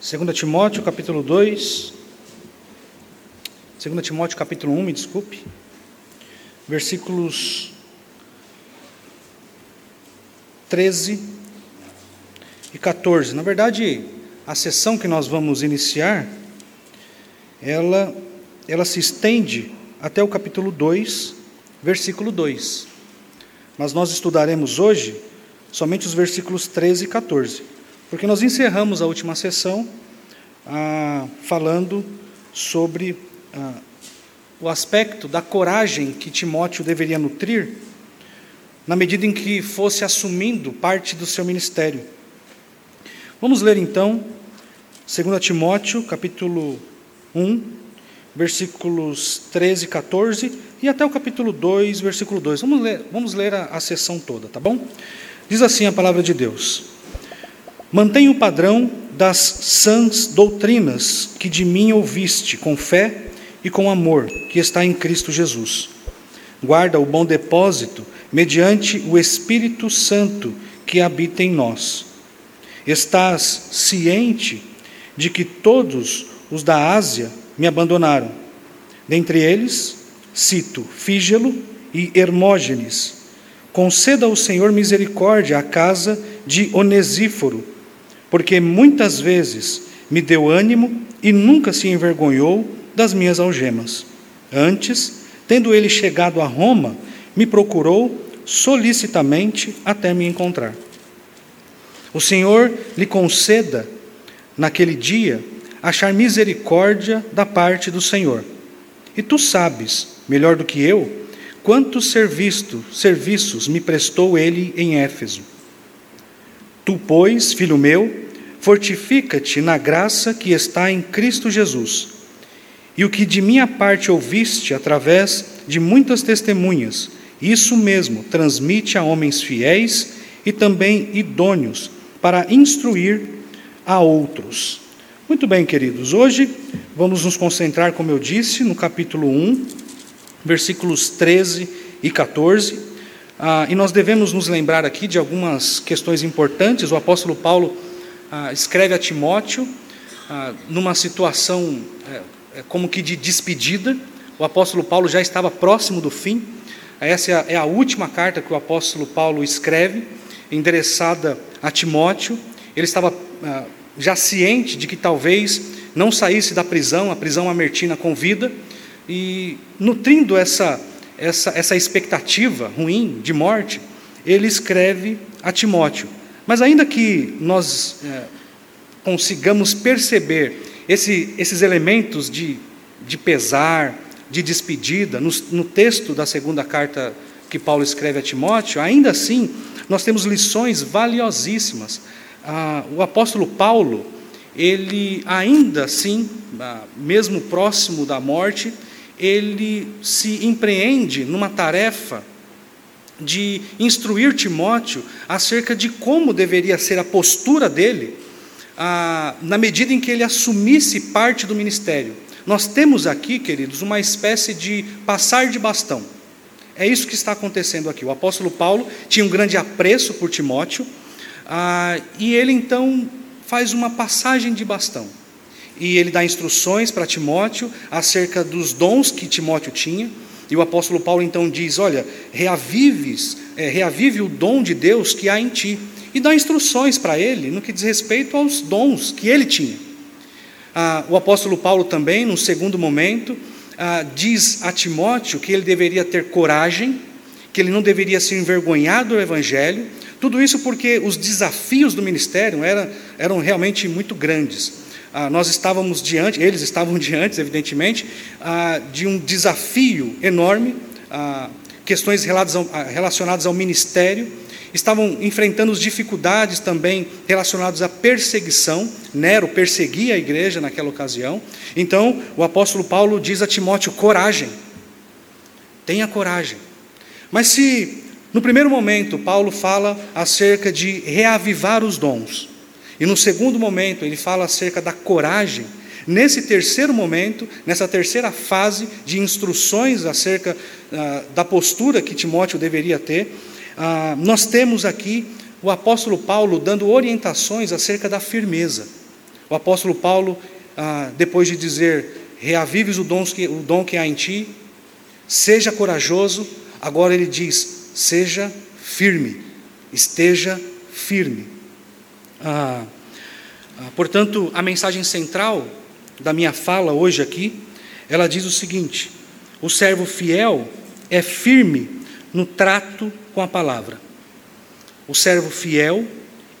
2 Timóteo capítulo 2, 2 Timóteo capítulo 1, me desculpe, versículos 13 e 14. Na verdade, a sessão que nós vamos iniciar, ela, ela se estende até o capítulo 2, versículo 2. Mas nós estudaremos hoje somente os versículos 13 e 14, porque nós encerramos a última sessão ah, falando sobre ah, o aspecto da coragem que Timóteo deveria nutrir na medida em que fosse assumindo parte do seu ministério. Vamos ler então 2 Timóteo, capítulo 1, versículos 13 e 14, e até o capítulo 2, versículo 2. Vamos ler, vamos ler a, a sessão toda, tá bom? Diz assim a palavra de Deus: Mantenha o padrão das sãs doutrinas que de mim ouviste, com fé e com amor, que está em Cristo Jesus. Guarda o bom depósito mediante o Espírito Santo que habita em nós. Estás ciente de que todos os da Ásia me abandonaram. Dentre eles, cito Fígelo e Hermógenes. Conceda ao Senhor misericórdia à casa de Onesíforo, porque muitas vezes me deu ânimo e nunca se envergonhou das minhas algemas. Antes, tendo ele chegado a Roma, me procurou solicitamente até me encontrar. O Senhor lhe conceda, naquele dia, achar misericórdia da parte do Senhor. E tu sabes, melhor do que eu, quantos serviço, serviços me prestou ele em Éfeso. Tu, pois, filho meu, fortifica-te na graça que está em Cristo Jesus. E o que de minha parte ouviste através de muitas testemunhas, isso mesmo transmite a homens fiéis e também idôneos para instruir a outros. Muito bem, queridos, hoje vamos nos concentrar, como eu disse, no capítulo 1, versículos 13 e 14. Ah, e nós devemos nos lembrar aqui de algumas questões importantes. O apóstolo Paulo ah, escreve a Timóteo ah, numa situação é, é, como que de despedida. O apóstolo Paulo já estava próximo do fim. Essa é a, última carta que o apóstolo Paulo escreve, endereçada a Timóteo. Ele estava ah, já ciente de que talvez não saísse da prisão, a prisão amertina com vida, e nutrindo essa, essa, essa expectativa ruim de morte, ele escreve a Timóteo. Mas ainda que nós é, consigamos perceber esse, esses elementos de, de pesar, de despedida, no, no texto da segunda carta que Paulo escreve a Timóteo, ainda assim, nós temos lições valiosíssimas. Ah, o apóstolo Paulo, ele ainda assim, ah, mesmo próximo da morte, ele se empreende numa tarefa de instruir Timóteo acerca de como deveria ser a postura dele, ah, na medida em que ele assumisse parte do ministério. Nós temos aqui, queridos, uma espécie de passar de bastão. É isso que está acontecendo aqui. O apóstolo Paulo tinha um grande apreço por Timóteo, ah, e ele então faz uma passagem de bastão. E ele dá instruções para Timóteo acerca dos dons que Timóteo tinha. E o apóstolo Paulo então diz: Olha, reavives, é, reavive o dom de Deus que há em ti. E dá instruções para ele no que diz respeito aos dons que ele tinha. Ah, o apóstolo Paulo também, num segundo momento, ah, diz a Timóteo que ele deveria ter coragem, que ele não deveria se envergonhar do Evangelho, tudo isso porque os desafios do ministério eram, eram realmente muito grandes. Ah, nós estávamos diante, eles estavam diante, evidentemente, ah, de um desafio enorme, ah, questões relacionadas ao ministério, estavam enfrentando dificuldades também relacionadas à perseguição. Nero perseguia a igreja naquela ocasião. Então, o apóstolo Paulo diz a Timóteo: coragem, tenha coragem. Mas se no primeiro momento Paulo fala acerca de reavivar os dons, e no segundo momento ele fala acerca da coragem, nesse terceiro momento, nessa terceira fase de instruções acerca ah, da postura que Timóteo deveria ter, ah, nós temos aqui o apóstolo Paulo dando orientações acerca da firmeza. O apóstolo Paulo, ah, depois de dizer, reavives o que, o dom que há em ti, seja corajoso, agora ele diz, seja firme, esteja firme. Ah, ah, portanto, a mensagem central da minha fala hoje aqui, ela diz o seguinte: o servo fiel é firme no trato com a palavra. O servo fiel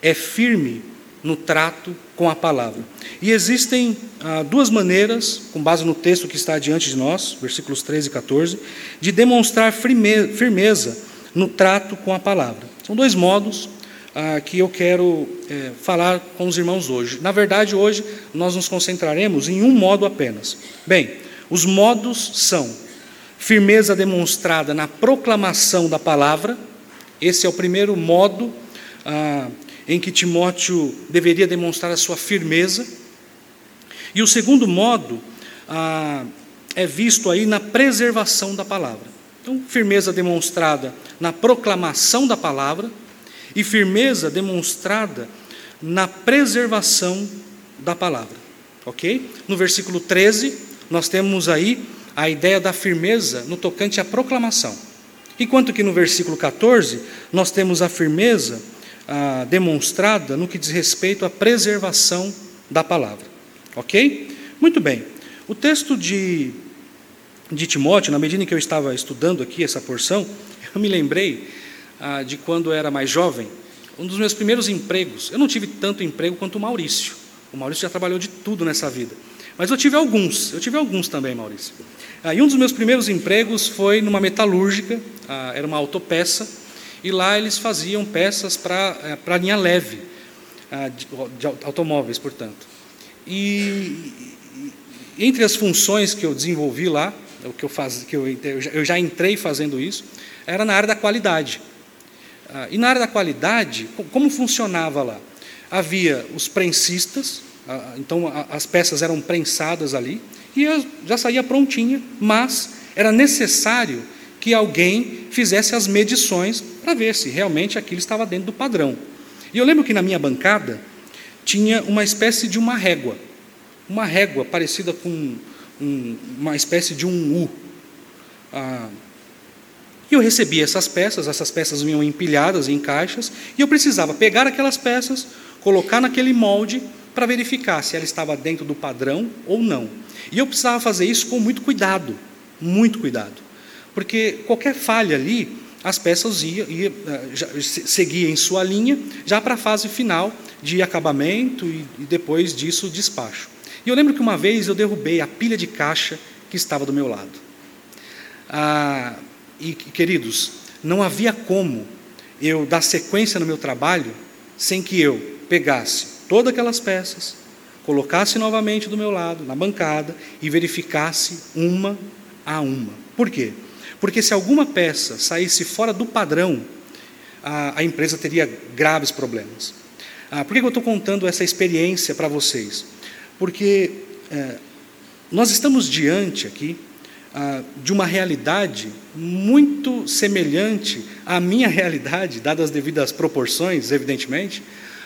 é firme no trato com a palavra. E existem ah, duas maneiras, com base no texto que está diante de nós, versículos 13 e 14, de demonstrar firmeza no trato com a palavra. São dois modos ah, que eu quero é, falar com os irmãos hoje. Na verdade, hoje nós nos concentraremos em um modo apenas. Bem, os modos são firmeza demonstrada na proclamação da palavra, esse é o primeiro modo ah, em que Timóteo deveria demonstrar a sua firmeza. E o segundo modo ah, é visto aí na preservação da palavra. Então, firmeza demonstrada na proclamação da palavra e firmeza demonstrada na preservação da palavra. Ok? No versículo 13, nós temos aí a ideia da firmeza no tocante à proclamação. Enquanto que no versículo 14, nós temos a firmeza ah, demonstrada no que diz respeito à preservação da palavra. Ok? Muito bem. O texto de, de Timóteo, na medida em que eu estava estudando aqui essa porção, eu me lembrei ah, de quando era mais jovem, um dos meus primeiros empregos. Eu não tive tanto emprego quanto o Maurício. O Maurício já trabalhou de tudo nessa vida. Mas eu tive alguns, eu tive alguns também, Maurício. Ah, e um dos meus primeiros empregos foi numa metalúrgica, ah, era uma autopeça, e lá eles faziam peças para eh, a linha leve, ah, de, de, automóveis, portanto. E, e, entre as funções que eu desenvolvi lá, o que eu faz, que eu, eu já entrei fazendo isso, era na área da qualidade. Ah, e na área da qualidade, como funcionava lá? Havia os prensistas, ah, então as peças eram prensadas ali, e já saía prontinha, mas era necessário que alguém fizesse as medições para ver se realmente aquilo estava dentro do padrão. E eu lembro que na minha bancada tinha uma espécie de uma régua, uma régua parecida com um, uma espécie de um U. Ah, e eu recebia essas peças, essas peças vinham empilhadas em caixas, e eu precisava pegar aquelas peças, colocar naquele molde para verificar se ela estava dentro do padrão ou não. E eu precisava fazer isso com muito cuidado, muito cuidado. Porque qualquer falha ali, as peças iam, ia, eh, em sua linha, já para a fase final de acabamento e, e depois disso despacho. E eu lembro que uma vez eu derrubei a pilha de caixa que estava do meu lado. Ah, e, queridos, não havia como eu dar sequência no meu trabalho sem que eu pegasse todas aquelas peças, colocasse novamente do meu lado, na bancada, e verificasse uma a uma. Por quê? Porque se alguma peça saísse fora do padrão, a, a empresa teria graves problemas. Ah, por que eu estou contando essa experiência para vocês? Porque é, nós estamos diante aqui ah, de uma realidade muito semelhante à minha realidade, dadas as devidas proporções, evidentemente,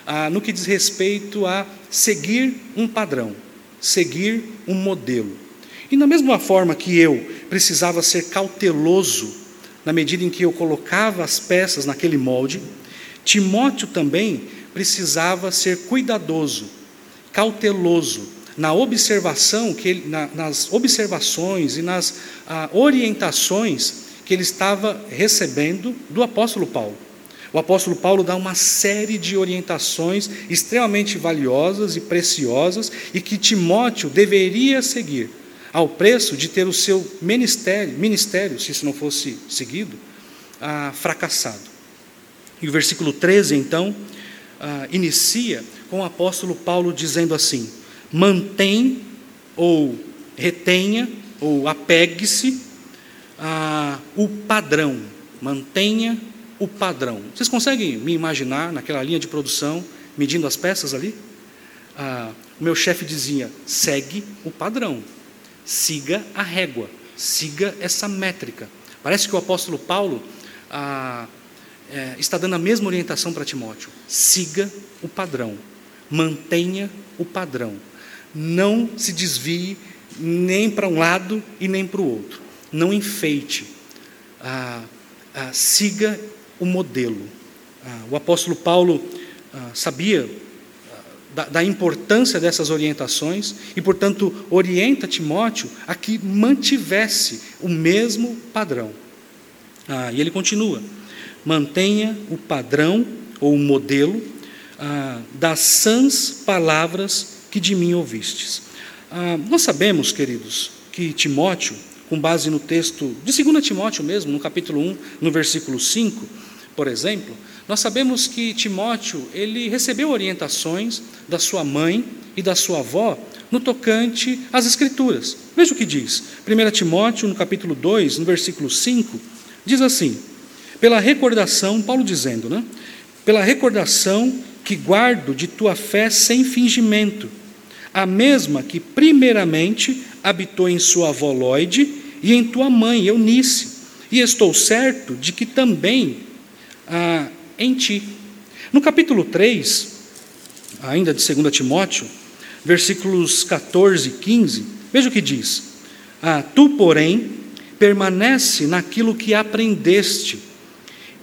ah, no que diz respeito a seguir um padrão, seguir um modelo. E da mesma forma que eu precisava ser cauteloso na medida em que eu colocava as peças naquele molde, Timóteo também precisava ser cuidadoso, cauteloso na observação que ele, na, nas observações e nas ah, orientações que ele estava recebendo do apóstolo Paulo. O apóstolo Paulo dá uma série de orientações extremamente valiosas e preciosas e que Timóteo deveria seguir, ao preço de ter o seu ministério, ministério se isso não fosse seguido, ah, fracassado. E o versículo 13, então, ah, inicia com o apóstolo Paulo dizendo assim: mantém ou retenha ou apegue-se a o padrão, mantenha o padrão. Vocês conseguem me imaginar naquela linha de produção, medindo as peças ali? Ah, o meu chefe dizia: segue o padrão, siga a régua, siga essa métrica. Parece que o apóstolo Paulo ah, é, está dando a mesma orientação para Timóteo: siga o padrão, Mantenha o padrão. Não se desvie nem para um lado e nem para o outro. Não enfeite. Ah, ah, siga o modelo. Ah, o apóstolo Paulo ah, sabia ah, da, da, importância dessas orientações e, portanto, orienta Timóteo a que mantivesse o mesmo padrão. Ah, e ele continua: mantenha o padrão ou o modelo das sãs palavras que de mim ouvistes. nós sabemos, queridos, que Timóteo com base no texto de 2 Timóteo mesmo, no capítulo 1, no versículo 5, por exemplo, nós sabemos que Timóteo, ele recebeu orientações da sua mãe e da sua avó no tocante às escrituras. Veja o que diz. 1 Timóteo, no capítulo 2, no versículo 5, diz assim: Pela recordação, Paulo dizendo, né? Pela recordação que guardo de tua fé sem fingimento, a mesma que primeiramente habitou em sua avó Lloyd e em tua mãe Eunice, e estou certo de que também ah, em ti. No capítulo 3, ainda de 2 Timóteo, versículos 14 e 15, veja o que diz: ah, Tu, porém, permanece naquilo que aprendeste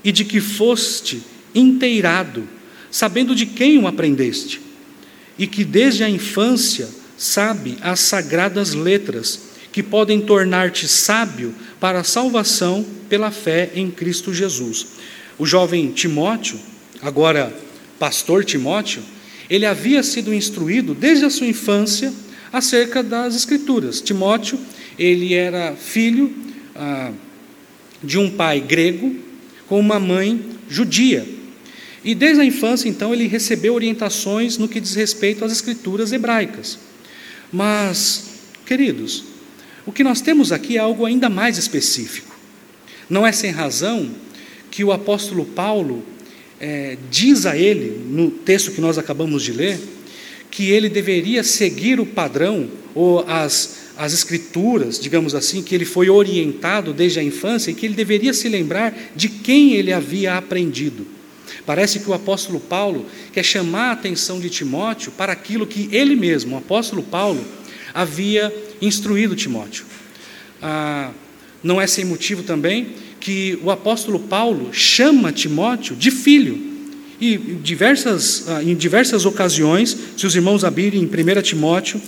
e de que foste inteirado, sabendo de quem o aprendeste, e que desde a infância sabe as sagradas letras, que podem tornar-te sábio para a salvação pela fé em Cristo Jesus. O jovem Timóteo, agora pastor Timóteo, ele havia sido instruído desde a sua infância acerca das Escrituras. Timóteo, ele era filho ah, de um pai grego com uma mãe judia. E desde a infância, então, ele recebeu orientações no que diz respeito às Escrituras hebraicas. Mas, queridos, o que nós temos aqui é algo ainda mais específico. Não é sem razão que o apóstolo Paulo é, diz a ele, no texto que nós acabamos de ler, que ele deveria seguir o padrão ou as, as escrituras, digamos assim, que ele foi orientado desde a infância e que ele deveria se lembrar de quem ele havia aprendido. Parece que o apóstolo Paulo quer chamar a atenção de Timóteo para aquilo que ele mesmo, o apóstolo Paulo, havia instruído Timóteo. Ah, não é sem motivo também que o apóstolo Paulo chama Timóteo de filho. E diversas, ah, em diversas ocasiões, se os irmãos abrirem em 1 Timóteo,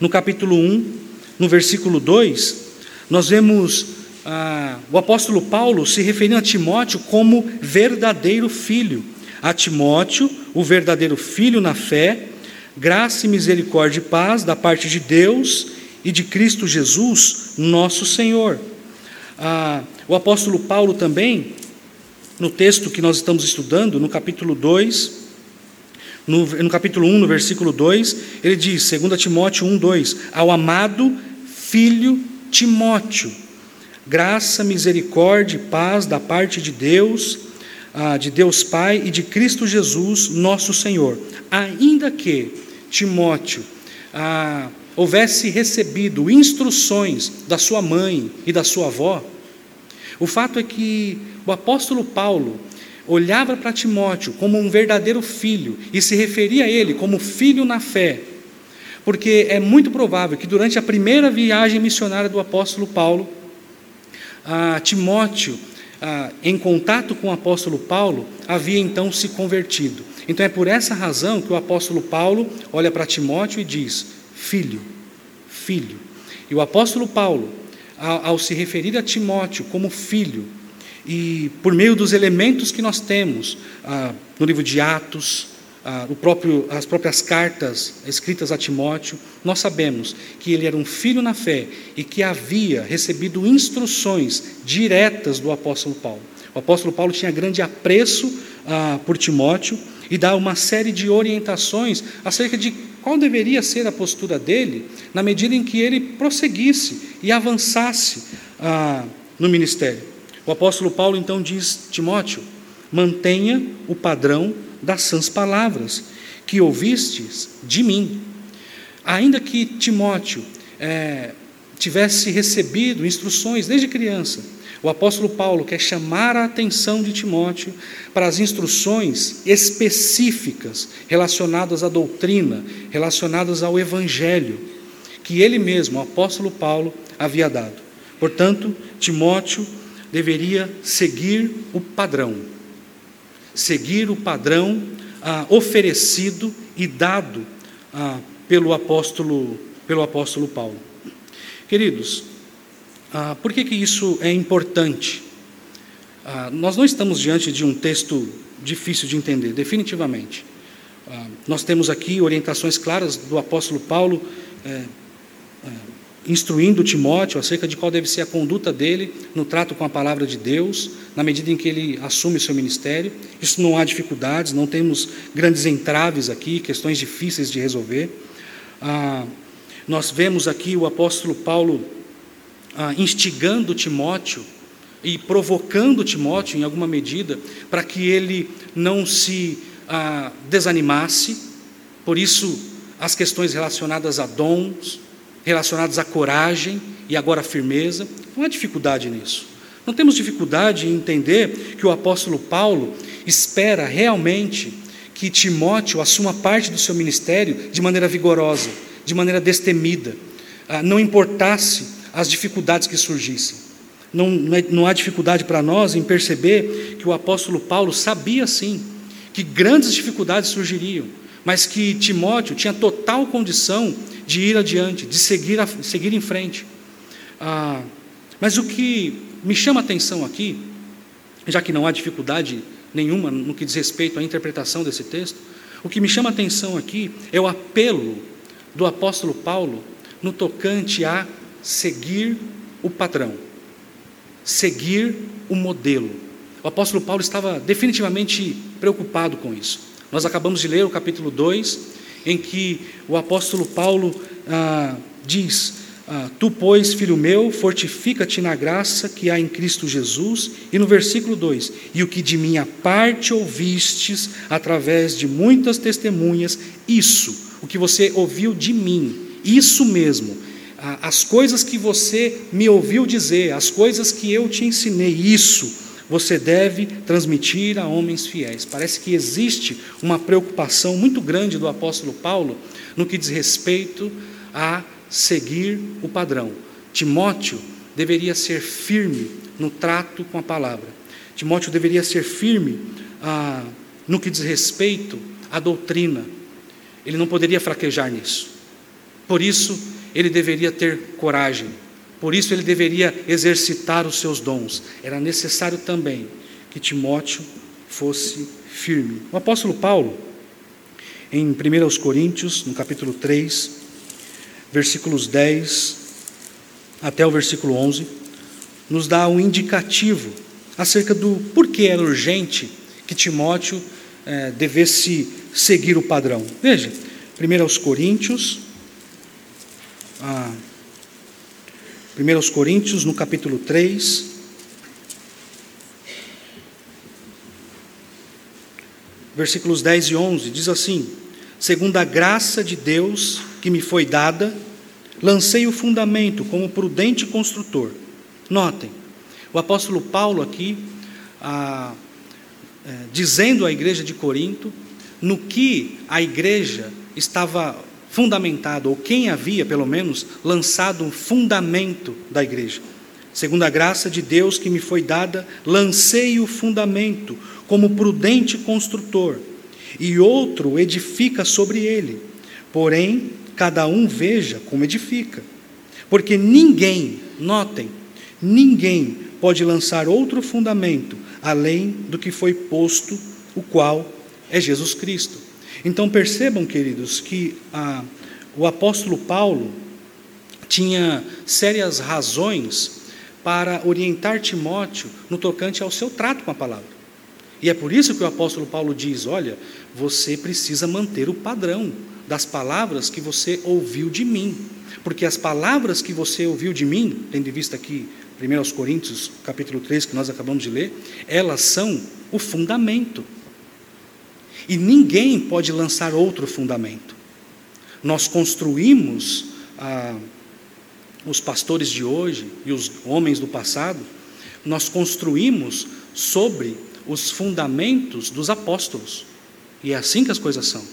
no capítulo 1, no versículo 2, nós vemos ah, o apóstolo Paulo se referindo a Timóteo como verdadeiro filho. A Timóteo, o verdadeiro filho na fé, graça e misericórdia e paz da parte de Deus e de Cristo Jesus, nosso Senhor. Ah, o apóstolo Paulo também, no texto que nós estamos estudando, no capítulo 2, no, no capítulo 1, no versículo 2, ele diz, 2 Timóteo 1, 2: Ao amado filho Timóteo graça, misericórdia e paz da parte de Deus, ah, de Deus Pai e de Cristo Jesus, nosso Senhor. Ainda que Timóteo ah, houvesse recebido instruções da sua mãe e da sua avó, o fato é que o apóstolo Paulo olhava para Timóteo como um verdadeiro filho e se referia a ele como filho na fé, porque é muito provável que durante a primeira viagem missionária do apóstolo Paulo, ah, Timóteo, ah, em contato com o apóstolo Paulo, havia então se convertido. Então é por essa razão que o apóstolo Paulo olha para Timóteo e diz: Filho, filho. E o apóstolo Paulo, ao, ao se referir a Timóteo como filho, e por meio dos elementos que nós temos ah, no livro de Atos, ah, próprio, as próprias cartas escritas a Timóteo, nós sabemos que ele era um filho na fé e que havia recebido instruções diretas do apóstolo Paulo. O apóstolo Paulo tinha grande apreço ah, por Timóteo e dá uma série de orientações acerca de qual deveria ser a postura dele na medida em que ele prosseguisse e avançasse ah, no ministério. O apóstolo Paulo então diz: Timóteo, mantenha o padrão das sãs palavras que ouvistes de mim. Ainda que Timóteo é, tivesse recebido instruções desde criança. O apóstolo Paulo quer chamar a atenção de Timóteo para as instruções específicas relacionadas à doutrina, relacionadas ao evangelho, que ele mesmo, o apóstolo Paulo, havia dado. Portanto, Timóteo deveria seguir o padrão, seguir o padrão ah, oferecido e dado ah, pelo apóstolo, pelo apóstolo Paulo. Queridos, ah, por que, que isso é importante? Ah, nós não estamos diante de um texto difícil de entender, definitivamente. Ah, nós temos aqui orientações claras do apóstolo Paulo é, instruindo Timóteo acerca de qual deve ser a conduta dele no trato com a palavra de Deus, na medida em que ele assume o seu ministério. Isso não há dificuldades, não temos grandes entraves aqui, questões difíceis de resolver. Ah, nós vemos aqui o apóstolo Paulo ah, instigando Timóteo e provocando Timóteo, em alguma medida, para que ele não se ah, desanimasse. Por isso, as questões relacionadas a dons, relacionadas à coragem e agora à firmeza, não há dificuldade nisso. Não temos dificuldade em entender que o apóstolo Paulo espera realmente que Timóteo assuma parte do seu ministério de maneira vigorosa de maneira destemida, ah, não importasse as dificuldades que surgissem. Não, não é, há dificuldade para nós em perceber que o apóstolo Paulo sabia sim que grandes dificuldades surgiriam, mas que Timóteo tinha total condição de ir adiante, de seguir, a, seguir em frente. Ah, mas o que me chama a atenção aqui, já que não há dificuldade nenhuma no que diz respeito à interpretação desse texto, o que me chama a atenção aqui é o apelo do apóstolo Paulo no tocante a seguir o padrão, seguir o modelo. O apóstolo Paulo estava definitivamente preocupado com isso. Nós acabamos de ler o capítulo 2, em que o apóstolo Paulo ah, diz: ah, Tu, pois, filho meu, fortifica-te na graça que há em Cristo Jesus. E no versículo 2: E o que de minha parte ouvistes através de muitas testemunhas, isso o que você ouviu de mim, isso mesmo, as coisas que você me ouviu dizer, as coisas que eu te ensinei, isso você deve transmitir a homens fiéis. Parece que existe uma preocupação muito grande do apóstolo Paulo no que diz respeito a seguir o padrão. Timóteo deveria ser firme no trato com a palavra. Timóteo deveria ser firme ah, no que diz respeito à doutrina, ele não poderia fraquejar nisso. Por isso, ele deveria ter coragem. Por isso, ele deveria exercitar os seus dons. Era necessário também que Timóteo fosse firme. O apóstolo Paulo, em 1 Coríntios, no capítulo 3, versículos 10 até o versículo 11, nos dá um indicativo acerca do porquê era urgente que Timóteo é, devesse seguir o padrão. Veja, 1 Coríntios, ah, 1 Coríntios, no capítulo 3, versículos 10 e 11, diz assim: Segundo a graça de Deus que me foi dada, lancei o fundamento como prudente construtor. Notem, o apóstolo Paulo aqui, é, dizendo à igreja de Corinto no que a igreja estava fundamentado, ou quem havia, pelo menos, lançado um fundamento da igreja. Segundo a graça de Deus que me foi dada, lancei o fundamento como prudente construtor, e outro edifica sobre ele. Porém, cada um veja como edifica. Porque ninguém, notem, ninguém pode lançar outro fundamento além do que foi posto, o qual é Jesus Cristo. Então percebam, queridos, que a, o apóstolo Paulo tinha sérias razões para orientar Timóteo no tocante ao seu trato com a palavra. E é por isso que o apóstolo Paulo diz: olha, você precisa manter o padrão das palavras que você ouviu de mim. Porque as palavras que você ouviu de mim, tendo em vista aqui 1 Coríntios, capítulo 3, que nós acabamos de ler, elas são o fundamento. E ninguém pode lançar outro fundamento. Nós construímos ah, os pastores de hoje e os homens do passado, nós construímos sobre os fundamentos dos apóstolos. E é assim que as coisas são.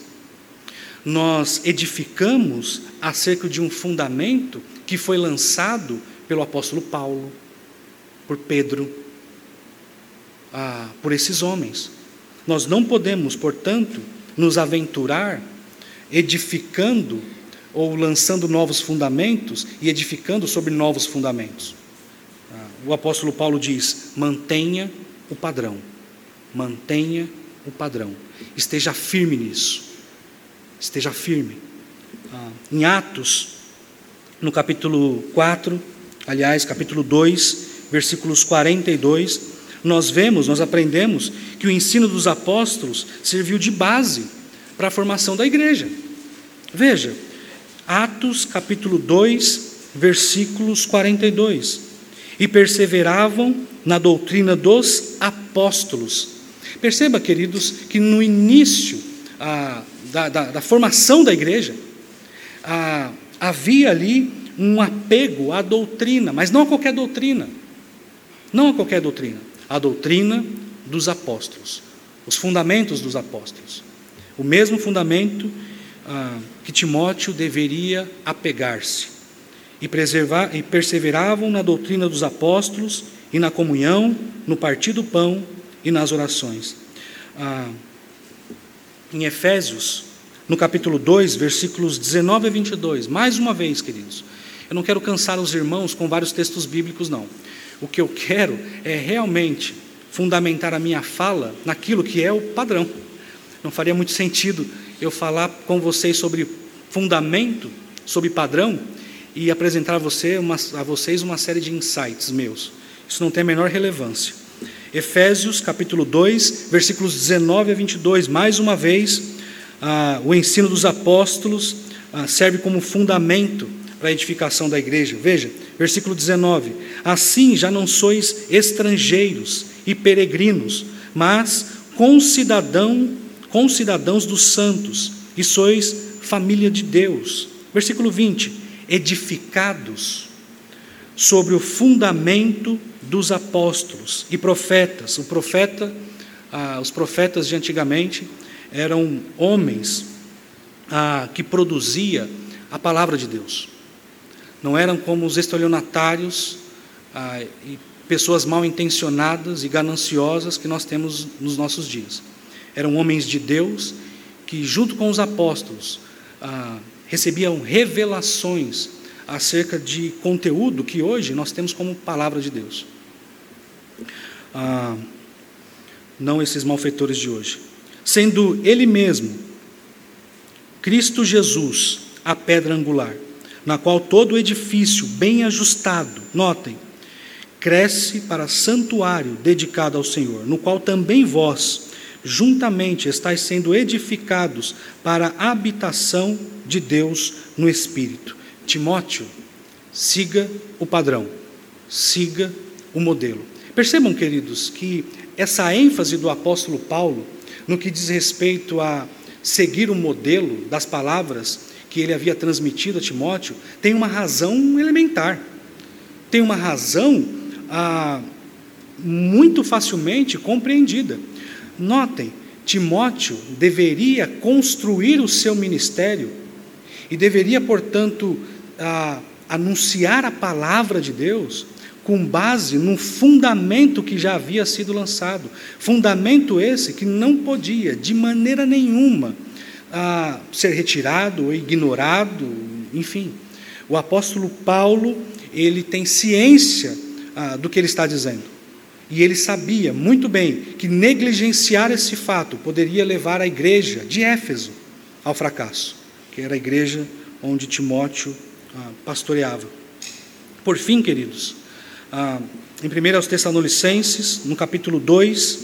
Nós edificamos acerca de um fundamento que foi lançado pelo apóstolo Paulo, por Pedro, ah, por esses homens. Nós não podemos, portanto, nos aventurar edificando ou lançando novos fundamentos e edificando sobre novos fundamentos. Ah, o apóstolo Paulo diz: mantenha o padrão, mantenha o padrão, esteja firme nisso, esteja firme. Ah, em Atos, no capítulo 4, aliás, capítulo 2, versículos 42, nós vemos, nós aprendemos que o ensino dos apóstolos serviu de base para a formação da igreja. Veja, Atos capítulo 2, versículos 42. E perseveravam na doutrina dos apóstolos. Perceba, queridos, que no início ah, da, da, da, formação da igreja, ah, havia ali um apego à doutrina, mas não a qualquer doutrina. Não a qualquer doutrina. A doutrina dos apóstolos, os fundamentos dos apóstolos. O mesmo fundamento ah, que Timóteo deveria apegar-se e, preservar, e perseveravam na doutrina dos apóstolos e na comunhão, no partir do pão e nas orações. Ah, em Efésios, no capítulo 2, versículos 19 a 22, mais uma vez, queridos, eu não quero cansar os irmãos com vários textos bíblicos, não. O que eu quero é realmente fundamentar a minha fala naquilo que é o padrão. Não faria muito sentido eu falar com vocês sobre fundamento, sobre padrão, e apresentar a, você uma, a vocês uma série de insights meus. Isso não tem a menor relevância. Efésios capítulo 2, versículos 19 a 22, mais uma vez, ah, o ensino dos apóstolos ah, serve como fundamento para a edificação da igreja. Veja, versículo 19: Assim já não sois estrangeiros e peregrinos, mas concidadão concidadãos dos santos, e sois família de Deus. Versículo 20: edificados sobre o fundamento dos apóstolos e profetas. O profeta, ah, os profetas de antigamente eram homens ah, que produzia a palavra de Deus. Não eram como os estelionatários ah, e pessoas mal intencionadas e gananciosas que nós temos nos nossos dias eram homens de Deus que, junto com os apóstolos, ah, recebiam revelações acerca de conteúdo que hoje nós temos como palavra de Deus. Ah, não esses malfeitores de hoje. Sendo Ele mesmo, Cristo Jesus, a pedra angular, na qual todo o edifício bem ajustado, notem, cresce para santuário dedicado ao Senhor, no qual também vós, juntamente estáis sendo edificados para a habitação de Deus no Espírito. Timóteo, siga o padrão, siga o modelo. Percebam, queridos, que essa ênfase do apóstolo Paulo no que diz respeito a seguir o modelo das palavras que ele havia transmitido a Timóteo tem uma razão elementar, tem uma razão ah, muito facilmente compreendida. Notem, Timóteo deveria construir o seu ministério e deveria, portanto, a, anunciar a palavra de Deus com base num fundamento que já havia sido lançado. Fundamento esse que não podia, de maneira nenhuma, a, ser retirado ou ignorado, enfim. O apóstolo Paulo, ele tem ciência a, do que ele está dizendo. E ele sabia muito bem que negligenciar esse fato poderia levar a igreja de Éfeso ao fracasso, que era a igreja onde Timóteo ah, pastoreava. Por fim, queridos, ah, em 1 aos Tessalonicenses, no capítulo 2,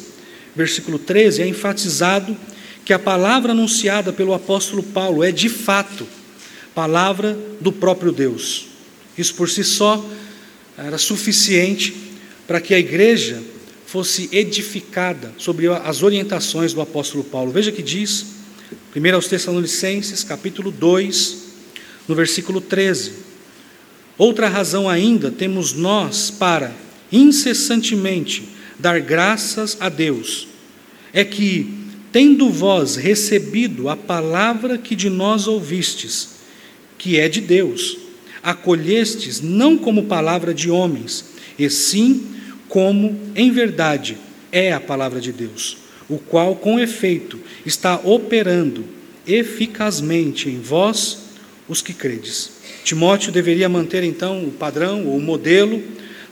versículo 13, é enfatizado que a palavra anunciada pelo apóstolo Paulo é de fato palavra do próprio Deus. Isso por si só era suficiente para que a igreja fosse edificada sobre as orientações do apóstolo Paulo. Veja que diz, 1 aos Tessalonicenses, capítulo 2, no versículo 13: Outra razão ainda temos nós para incessantemente dar graças a Deus, é que, tendo vós recebido a palavra que de nós ouvistes, que é de Deus, acolhestes não como palavra de homens, e sim como, em verdade, é a palavra de Deus, o qual, com efeito, está operando eficazmente em vós, os que credes. Timóteo deveria manter então o padrão ou o modelo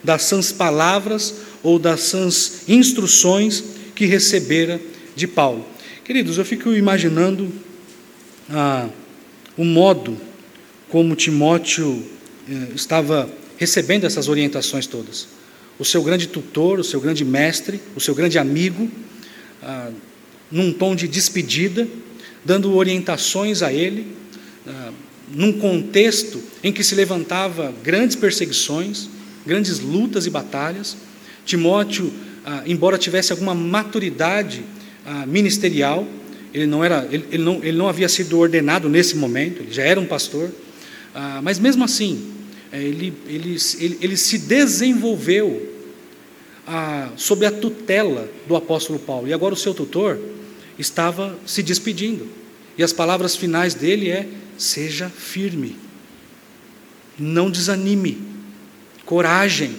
das sãs palavras ou das sãs instruções que recebera de Paulo. Queridos, eu fico imaginando ah, o modo como Timóteo eh, estava recebendo essas orientações todas. O seu grande tutor, o seu grande mestre, o seu grande amigo, ah, num tom de despedida, dando orientações a ele, ah, num contexto em que se levantava grandes perseguições, grandes lutas e batalhas. Timóteo, ah, embora tivesse alguma maturidade ministerial, ele não, era, ele, ele, não, ele não havia sido ordenado nesse momento, ele já era um pastor, ah, mas mesmo assim, eh, ele, ele, ele, ele se desenvolveu ah, sob a tutela do apóstolo Paulo, e agora o seu tutor estava se despedindo, e as palavras finais dele é: seja firme, não desanime, coragem.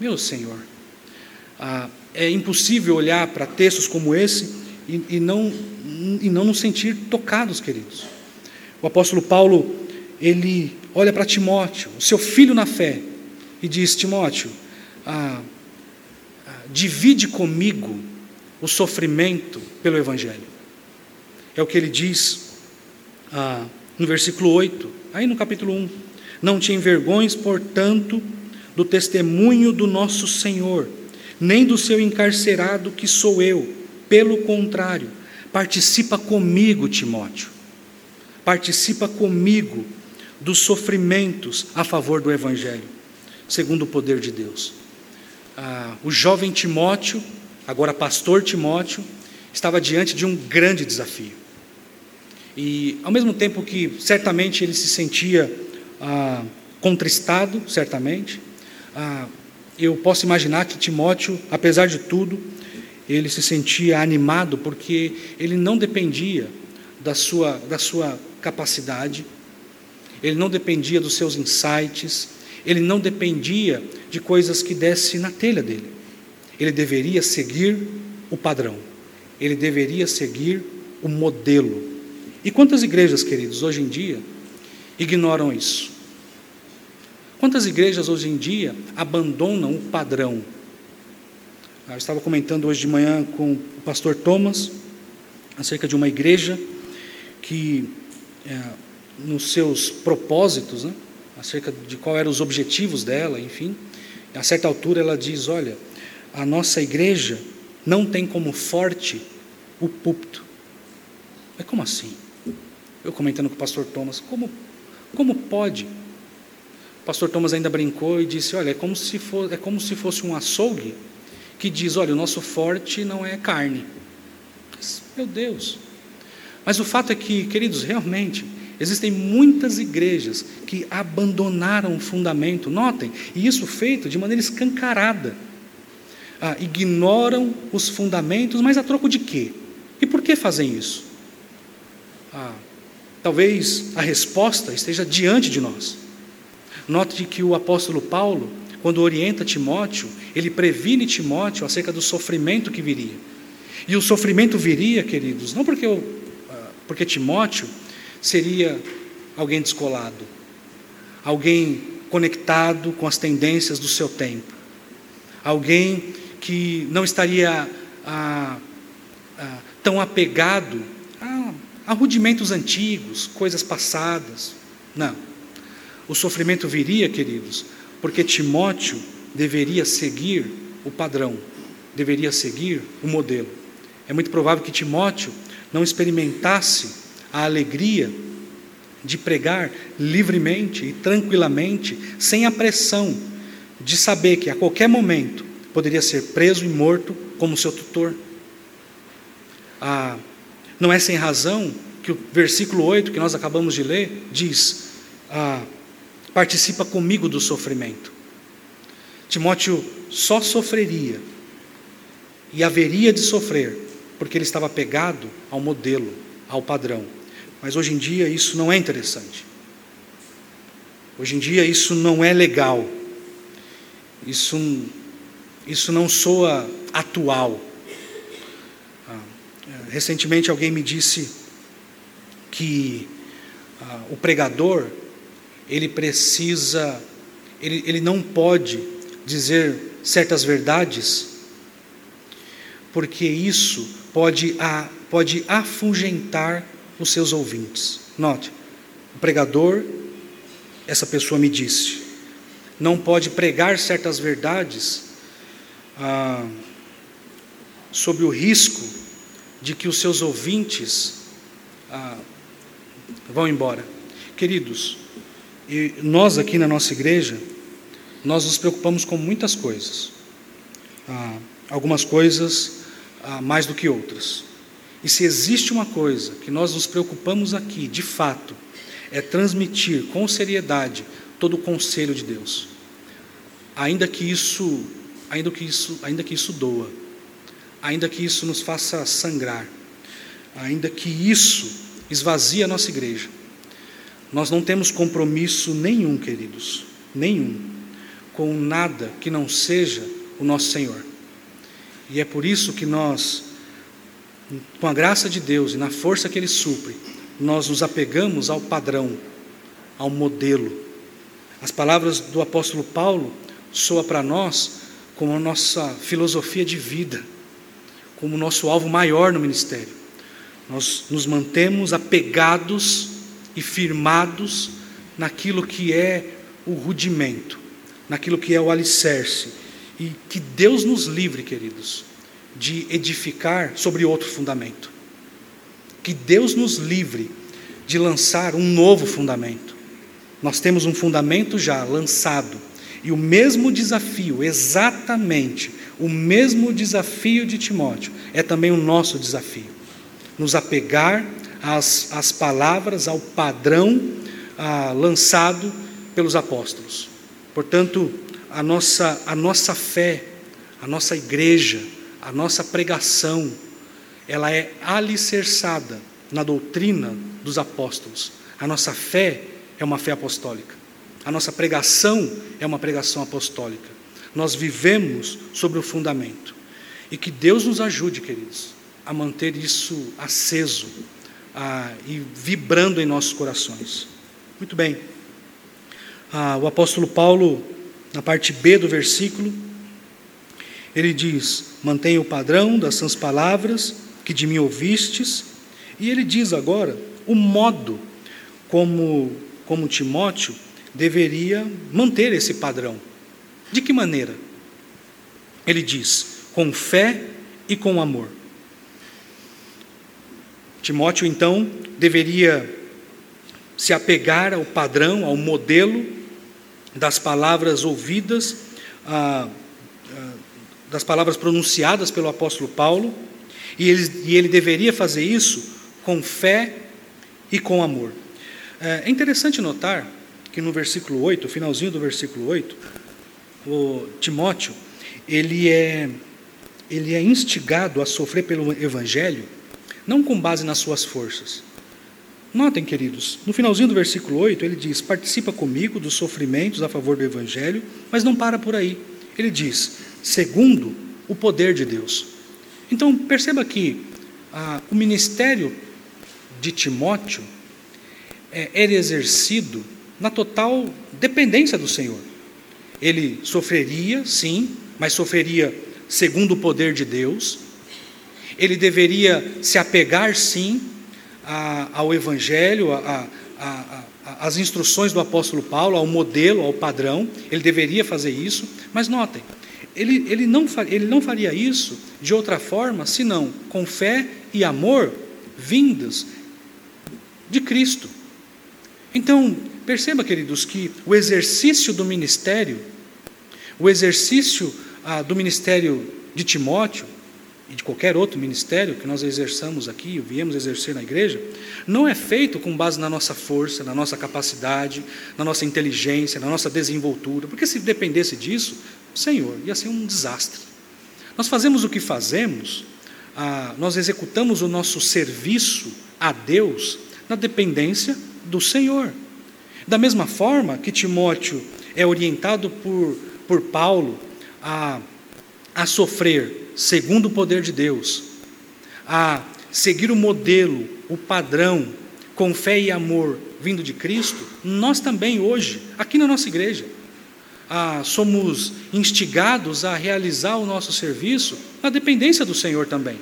Meu Senhor, ah, é impossível olhar para textos como esse e, e, não, e não nos sentir tocados, queridos. O apóstolo Paulo, ele olha para Timóteo, o seu filho na fé, e diz: Timóteo, ah, ah, divide comigo o sofrimento pelo Evangelho. É o que ele diz ah, no versículo 8, aí no capítulo 1. Não te envergonhes, portanto, do testemunho do nosso Senhor, nem do seu encarcerado que sou eu. Pelo contrário, participa comigo, Timóteo. Participa comigo dos sofrimentos a favor do Evangelho, segundo o poder de Deus. Ah, o jovem Timóteo, agora pastor Timóteo, estava diante de um grande desafio. E ao mesmo tempo que certamente ele se sentia ah, contristado, certamente, ah, eu posso imaginar que Timóteo, apesar de tudo, ele se sentia animado porque ele não dependia da sua, da sua capacidade, ele não dependia dos seus insights, ele não dependia de coisas que desse na telha dele. Ele deveria seguir o padrão, ele deveria seguir o modelo e quantas igrejas, queridos, hoje em dia ignoram isso? Quantas igrejas hoje em dia abandonam o padrão? Eu estava comentando hoje de manhã com o pastor Thomas acerca de uma igreja que, é, nos seus propósitos, né, acerca de qual eram os objetivos dela, enfim, a certa altura ela diz: Olha, a nossa igreja não tem como forte o púlpito. Mas como assim? Eu comentando com o pastor Thomas, como, como pode? O pastor Thomas ainda brincou e disse: Olha, é como, se for, é como se fosse um açougue que diz: Olha, o nosso forte não é carne. Meu Deus. Mas o fato é que, queridos, realmente, existem muitas igrejas que abandonaram o fundamento, notem, e isso feito de maneira escancarada. Ah, ignoram os fundamentos, mas a troco de quê? E por que fazem isso? Ah, Talvez a resposta esteja diante de nós. Note que o apóstolo Paulo, quando orienta Timóteo, ele previne Timóteo acerca do sofrimento que viria. E o sofrimento viria, queridos, não porque, eu, ah, porque Timóteo seria alguém descolado, alguém conectado com as tendências do seu tempo, alguém que não estaria ah, ah, tão apegado Há rudimentos antigos, coisas passadas. Não. O sofrimento viria, queridos, porque Timóteo deveria seguir o padrão, deveria seguir o modelo. É muito provável que Timóteo não experimentasse a alegria de pregar livremente e tranquilamente, sem a pressão de saber que a qualquer momento poderia ser preso e morto como seu tutor. Ah, não é sem razão que o versículo 8 que nós acabamos de ler diz: ah, participa comigo do sofrimento. Timóteo só sofreria e haveria de sofrer porque ele estava pegado ao modelo, ao padrão. Mas hoje em dia isso não é interessante. Hoje em dia isso não é legal. Isso, isso não soa atual. Ah, recentemente alguém me disse que ah, o pregador ele precisa, ele, ele não pode dizer certas verdades, porque isso pode, a, pode afugentar os seus ouvintes. Note, o pregador, essa pessoa me disse, não pode pregar certas verdades ah, sob o risco de que os seus ouvintes ah, vão embora. Queridos, e nós aqui na nossa igreja, nós nos preocupamos com muitas coisas. Ah, algumas coisas ah, mais do que outras. E se existe uma coisa que nós nos preocupamos aqui, de fato, é transmitir com seriedade todo o conselho de Deus. Ainda que isso, ainda que isso, ainda que isso doa, ainda que isso nos faça sangrar, ainda que isso esvazie a nossa igreja. Nós não temos compromisso nenhum, queridos, nenhum, com nada que não seja o nosso Senhor. E é por isso que nós, com a graça de Deus e na força que Ele supre, nós nos apegamos ao padrão, ao modelo. As palavras do apóstolo Paulo soam para nós como a nossa filosofia de vida, como o nosso alvo maior no ministério. Nós nos mantemos apegados e firmados naquilo que é o rudimento, naquilo que é o alicerce. E que Deus nos livre, queridos, de edificar sobre outro fundamento. Que Deus nos livre de lançar um novo fundamento. Nós temos um fundamento já lançado. E o mesmo desafio, exatamente o mesmo desafio de Timóteo, é também o nosso desafio. Nos apegar às, às palavras, ao padrão ah, lançado pelos apóstolos. Portanto, a nossa, a nossa fé, a nossa igreja, a nossa pregação, ela é alicerçada na doutrina dos apóstolos. A nossa fé é uma fé apostólica. A nossa pregação é uma pregação apostólica. Nós vivemos sobre o fundamento. E que Deus nos ajude, queridos, a manter isso aceso, ah, e vibrando em nossos corações. Muito bem. Ah, o apóstolo Paulo, na parte B do versículo, ele diz: Mantenha o padrão das sãs palavras que de mim ouvistes. E ele diz agora o modo como, como Timóteo deveria manter esse padrão. De que maneira? Ele diz: com fé e com amor. Timóteo, então, deveria se apegar ao padrão, ao modelo das palavras ouvidas, das palavras pronunciadas pelo apóstolo Paulo, e ele, e ele deveria fazer isso com fé e com amor. É interessante notar que no versículo 8, finalzinho do versículo 8, o Timóteo, ele é, ele é instigado a sofrer pelo evangelho não com base nas suas forças. Notem, queridos, no finalzinho do versículo 8, ele diz: Participa comigo dos sofrimentos a favor do Evangelho, mas não para por aí. Ele diz: Segundo o poder de Deus. Então, perceba que ah, o ministério de Timóteo é, era exercido na total dependência do Senhor. Ele sofreria, sim, mas sofreria segundo o poder de Deus, ele deveria se apegar, sim, a, ao Evangelho, às instruções do apóstolo Paulo, ao modelo, ao padrão, ele deveria fazer isso, mas notem, ele, ele, não, ele não faria isso de outra forma, senão com fé e amor vindos de Cristo. Então, perceba, queridos, que o exercício do ministério, o exercício ah, do ministério de Timóteo, e de qualquer outro ministério que nós exerçamos aqui, ou viemos exercer na igreja, não é feito com base na nossa força, na nossa capacidade, na nossa inteligência, na nossa desenvoltura, porque se dependesse disso, Senhor, ia ser um desastre. Nós fazemos o que fazemos, ah, nós executamos o nosso serviço a Deus na dependência do Senhor. Da mesma forma que Timóteo é orientado por, por Paulo a, a sofrer segundo o poder de Deus, a seguir o modelo, o padrão, com fé e amor vindo de Cristo, nós também hoje, aqui na nossa igreja, somos instigados a realizar o nosso serviço na dependência do Senhor também.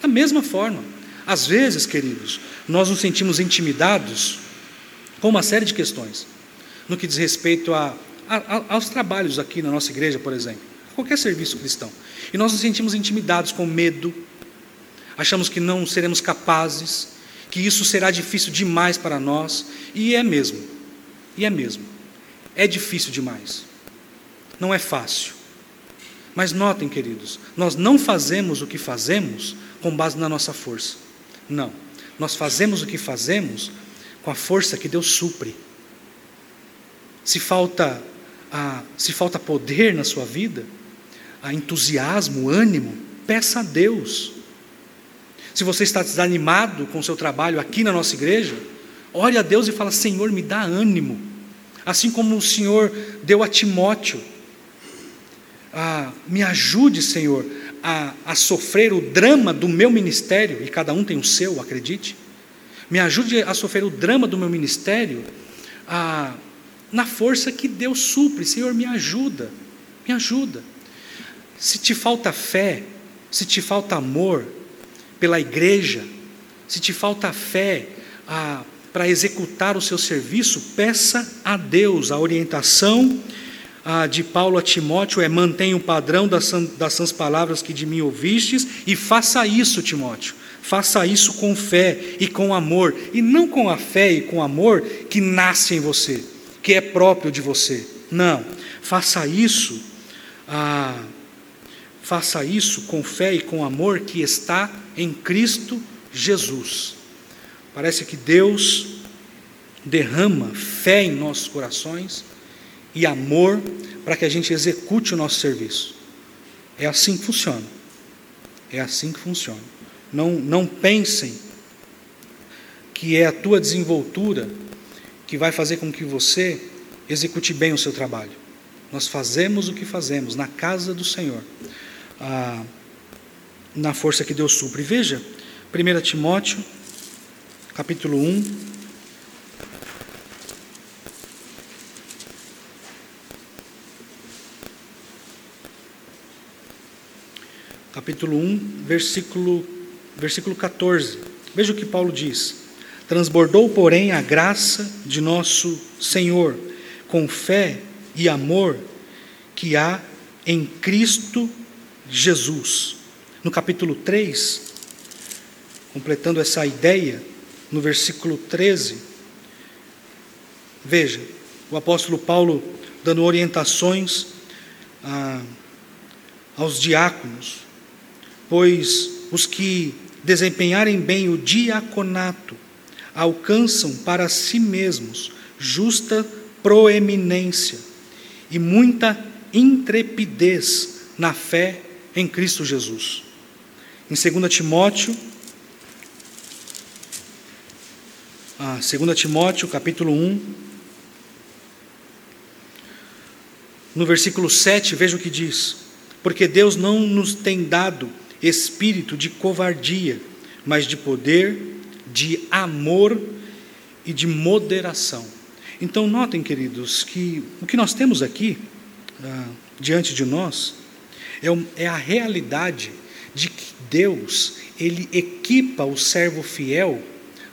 Da mesma forma, às vezes, queridos, nós nos sentimos intimidados com uma série de questões, no que diz respeito a, a, aos trabalhos aqui na nossa igreja, por exemplo qualquer serviço cristão. E nós nos sentimos intimidados com medo, achamos que não seremos capazes, que isso será difícil demais para nós, e é mesmo, e é mesmo, é difícil demais, não é fácil. Mas notem, queridos, nós não fazemos o que fazemos com base na nossa força, não, nós fazemos o que fazemos com a força que Deus supre. Se falta, ah, se falta poder na sua vida, a entusiasmo, ânimo, peça a Deus. Se você está desanimado com o seu trabalho aqui na nossa igreja, ore a Deus e fala: Senhor, me dá ânimo. Assim como o Senhor deu a Timóteo. Ah, me ajude, Senhor, a, a sofrer o drama do meu ministério, e cada um tem o seu, acredite. Me ajude a sofrer o drama do meu ministério ah, na força que Deus supre. Senhor, me ajuda, me ajuda. Se te falta fé, se te falta amor pela igreja, se te falta fé ah, para executar o seu serviço, peça a Deus. A orientação ah, de Paulo a Timóteo é: mantenha o padrão das, das sãs palavras que de mim ouvistes, e faça isso, Timóteo. Faça isso com fé e com amor, e não com a fé e com amor que nasce em você, que é próprio de você. Não, faça isso. Ah, Faça isso com fé e com amor que está em Cristo Jesus. Parece que Deus derrama fé em nossos corações e amor para que a gente execute o nosso serviço. É assim que funciona. É assim que funciona. Não, não pensem que é a tua desenvoltura que vai fazer com que você execute bem o seu trabalho. Nós fazemos o que fazemos na casa do Senhor ah, na força que Deus supre. Veja, 1 Timóteo, capítulo 1. Capítulo 1, versículo, versículo 14. Veja o que Paulo diz. Transbordou, porém, a graça de nosso Senhor, com fé e amor que há em Cristo. No capítulo 3, completando essa ideia, no versículo 13, veja, o apóstolo Paulo dando orientações ah, aos diáconos, pois os que desempenharem bem o diaconato alcançam para si mesmos justa proeminência e muita intrepidez na fé em Cristo Jesus. Em 2 Timóteo, ah, 2 Timóteo, capítulo 1, no versículo 7, veja o que diz: Porque Deus não nos tem dado espírito de covardia, mas de poder, de amor e de moderação. Então, notem, queridos, que o que nós temos aqui, ah, diante de nós, é, é a realidade de que Deus ele equipa o servo fiel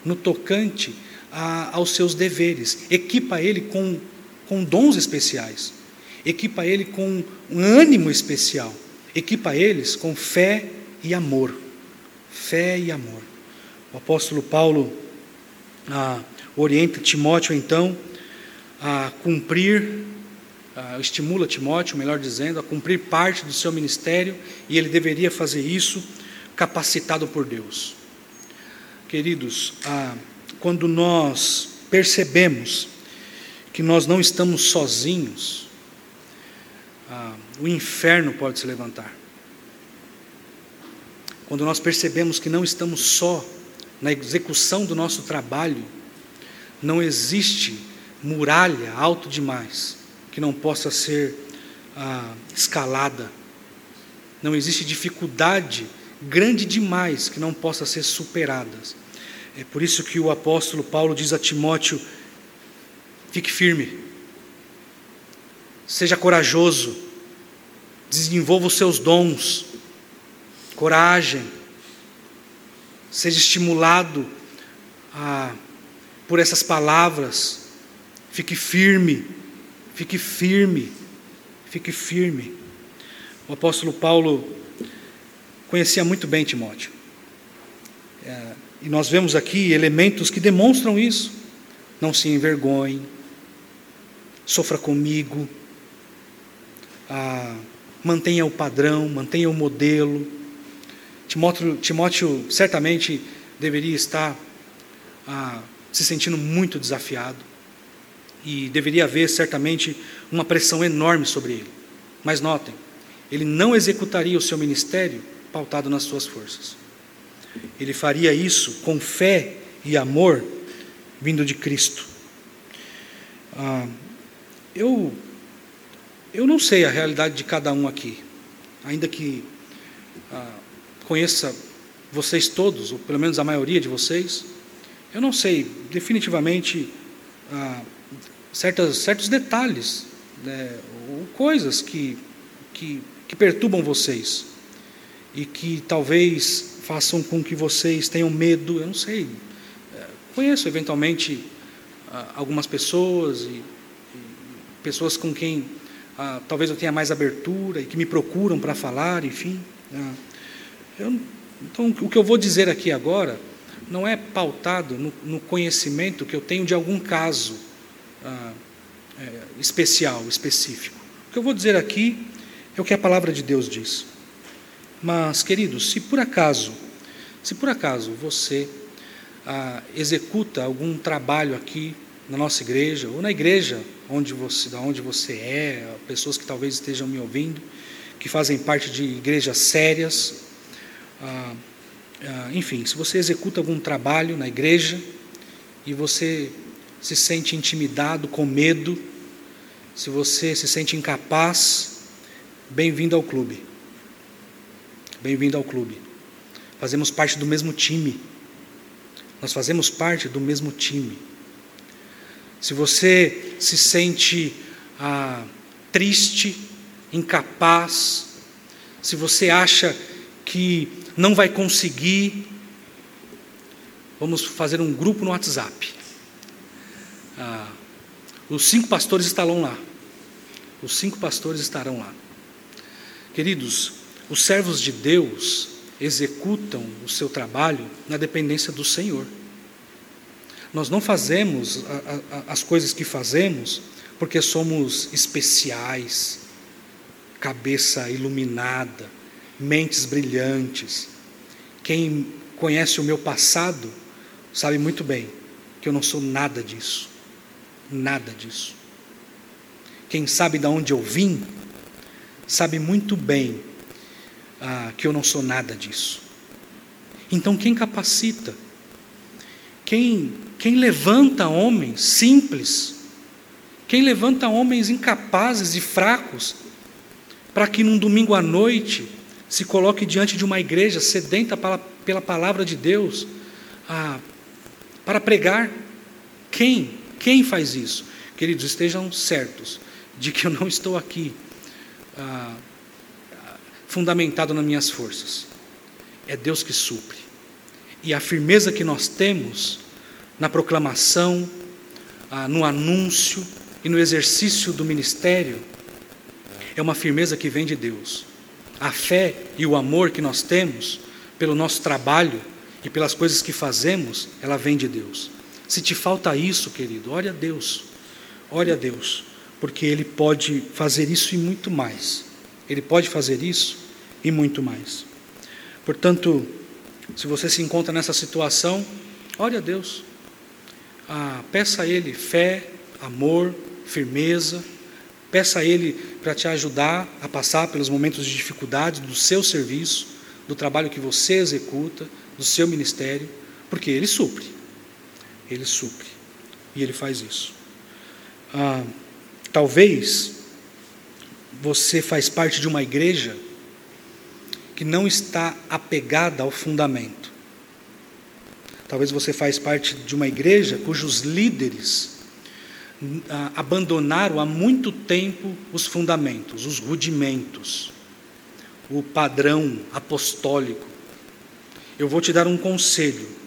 no tocante a, aos seus deveres, equipa ele com, com dons especiais, equipa ele com um ânimo especial, equipa eles com fé e amor. Fé e amor. O apóstolo Paulo ah, orienta Timóteo então a cumprir uh, estimula Timóteo, melhor dizendo, a cumprir parte do seu ministério e ele deveria fazer isso capacitado por Deus. Queridos, uh, quando nós percebemos que nós não estamos sozinhos, uh, o inferno pode se levantar. Quando nós percebemos que não estamos só na execução do nosso trabalho, não existe muralha alto demais que não possa ser ah, escalada. Não existe dificuldade grande demais que não possa ser superada. É por isso que o apóstolo Paulo diz a Timóteo: fique firme, seja corajoso, desenvolva os seus dons, coragem, seja estimulado a, por essas palavras, fique firme, fique firme, fique firme. O apóstolo Paulo conhecia muito bem Timóteo. É, e nós vemos aqui elementos que demonstram isso. Não se envergonhe, sofra comigo, ah, mantenha o padrão, mantenha o modelo. Timóteo, Timóteo certamente deveria estar ah, se sentindo muito desafiado e deveria haver certamente uma pressão enorme sobre ele. Mas notem, ele não executaria o seu ministério pautado nas suas forças. Ele faria isso com fé e amor vindo de Cristo. Ah, eu, eu não sei a realidade de cada um aqui, ainda que ah, conheça vocês todos, ou pelo menos a maioria de vocês, eu não sei definitivamente ah, certas, certos detalhes, né, ou coisas que, que, que perturbam vocês e que talvez façam com que vocês tenham medo, eu não sei. É, conheço eventualmente ah, algumas pessoas e, e, pessoas com quem ah, talvez eu tenha mais abertura e que me procuram para falar, enfim. Ah, eu, então, o que eu vou dizer aqui agora não é pautado no, no conhecimento que eu tenho de algum caso ah, é, especial, específico. O que eu vou dizer aqui é o que a palavra de Deus diz. Mas, queridos, se por acaso, se por acaso você ah, executa algum trabalho aqui na nossa igreja ou na igreja onde você, da onde você é, pessoas que talvez estejam me ouvindo, que fazem parte de igrejas sérias, ah, ah, enfim, se você executa algum trabalho na igreja e você se sente intimidado, com medo, se você se sente incapaz, bem-vindo ao clube. Bem-vindo ao clube. Fazemos parte do mesmo time. Nós fazemos parte do mesmo time. Se você se sente ah, triste, incapaz, se você acha que não vai conseguir, vamos fazer um grupo no WhatsApp. Os cinco pastores estarão lá. Os cinco pastores estarão lá. Queridos, os servos de Deus executam o seu trabalho na dependência do Senhor. Nós não fazemos a, a, as coisas que fazemos porque somos especiais, cabeça iluminada, mentes brilhantes. Quem conhece o meu passado sabe muito bem que eu não sou nada disso. Nada disso. Quem sabe de onde eu vim, sabe muito bem ah, que eu não sou nada disso. Então, quem capacita? Quem, quem levanta homens simples? Quem levanta homens incapazes e fracos para que num domingo à noite se coloque diante de uma igreja sedenta pela palavra de Deus ah, para pregar? Quem? Quem faz isso? Queridos, estejam certos de que eu não estou aqui ah, fundamentado nas minhas forças. É Deus que supre. E a firmeza que nós temos na proclamação, ah, no anúncio e no exercício do ministério é uma firmeza que vem de Deus. A fé e o amor que nós temos pelo nosso trabalho e pelas coisas que fazemos, ela vem de Deus. Se te falta isso, querido, ore a Deus. Ore a Deus porque Ele pode fazer isso e muito mais. Ele pode fazer isso e muito mais. Portanto, se você se encontra nessa situação, ore a Deus. Ah, peça a Ele fé, amor, firmeza. Peça a Ele para te ajudar a passar pelos momentos de dificuldade do seu serviço, do trabalho que você executa, do seu ministério, porque Ele supre. Ele supre. E Ele faz isso. Ah, Talvez você faz parte de uma igreja que não está apegada ao fundamento. Talvez você faz parte de uma igreja cujos líderes ah, abandonaram há muito tempo os fundamentos, os rudimentos, o padrão apostólico. Eu vou te dar um conselho.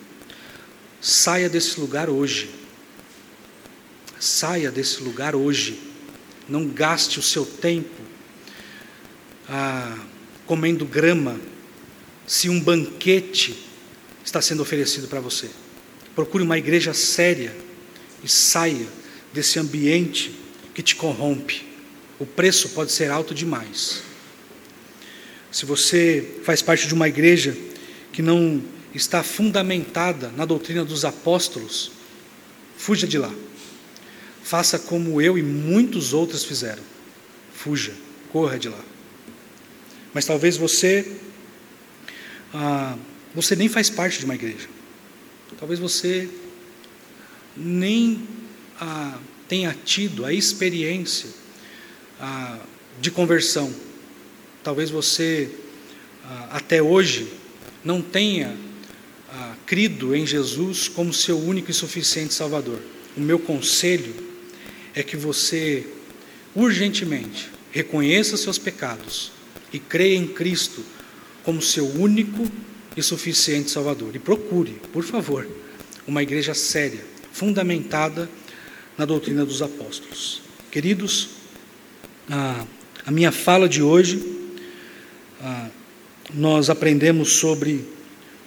Saia desse lugar hoje. Saia desse lugar hoje. Não gaste o seu tempo ah, comendo grama se um banquete está sendo oferecido para você. Procure uma igreja séria e saia desse ambiente que te corrompe. O preço pode ser alto demais. Se você faz parte de uma igreja que não está fundamentada na doutrina dos apóstolos, fuja de lá. Faça como eu e muitos outros fizeram. Fuja, corra de lá. Mas talvez você, ah, você nem faz parte de uma igreja. Talvez você nem ah, tenha tido a experiência ah, de conversão. Talvez você ah, até hoje não tenha crido em Jesus como seu único e suficiente Salvador. O meu conselho é que você urgentemente reconheça seus pecados e creia em Cristo como seu único e suficiente Salvador. E procure, por favor, uma igreja séria, fundamentada na doutrina dos apóstolos. Queridos, a, a minha fala de hoje, a, nós aprendemos sobre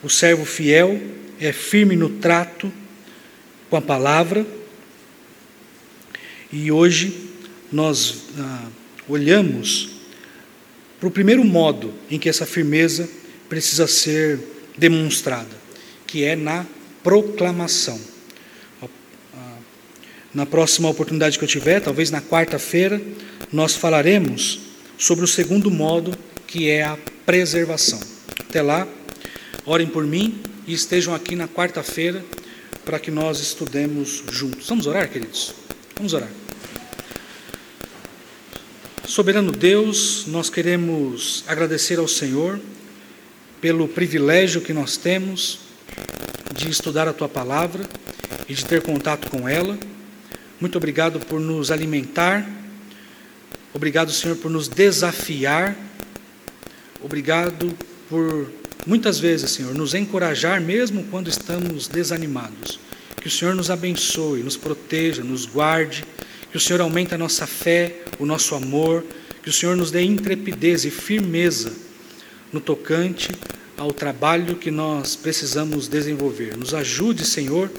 o servo fiel, é firme no trato com a palavra e hoje nós ah, olhamos para o primeiro modo em que essa firmeza precisa ser demonstrada, que é na proclamação. Na próxima oportunidade que eu tiver, talvez na quarta-feira, nós falaremos sobre o segundo modo, que é a preservação. Até lá, orem por mim e estejam aqui na quarta-feira para que nós estudemos juntos. Vamos orar, queridos? Vamos orar. Soberano Deus, nós queremos agradecer ao Senhor pelo privilégio que nós temos de estudar a tua palavra e de ter contato com ela. Muito obrigado por nos alimentar. Obrigado, Senhor, por nos desafiar. Obrigado por muitas vezes, Senhor, nos encorajar mesmo quando estamos desanimados. Que o Senhor nos abençoe, nos proteja, nos guarde, que o Senhor aumente a nossa fé, o nosso amor, que o Senhor nos dê intrepidez e firmeza no tocante ao trabalho que nós precisamos desenvolver. Nos ajude, Senhor,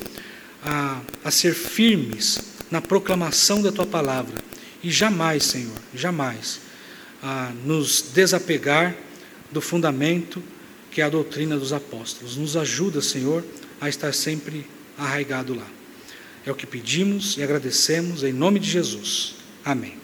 a, a ser firmes na proclamação da tua palavra e jamais, Senhor, jamais a nos desapegar do fundamento que é a doutrina dos apóstolos. Nos ajuda, Senhor, a estar sempre arraigado lá. É o que pedimos e agradecemos em nome de Jesus. Amém.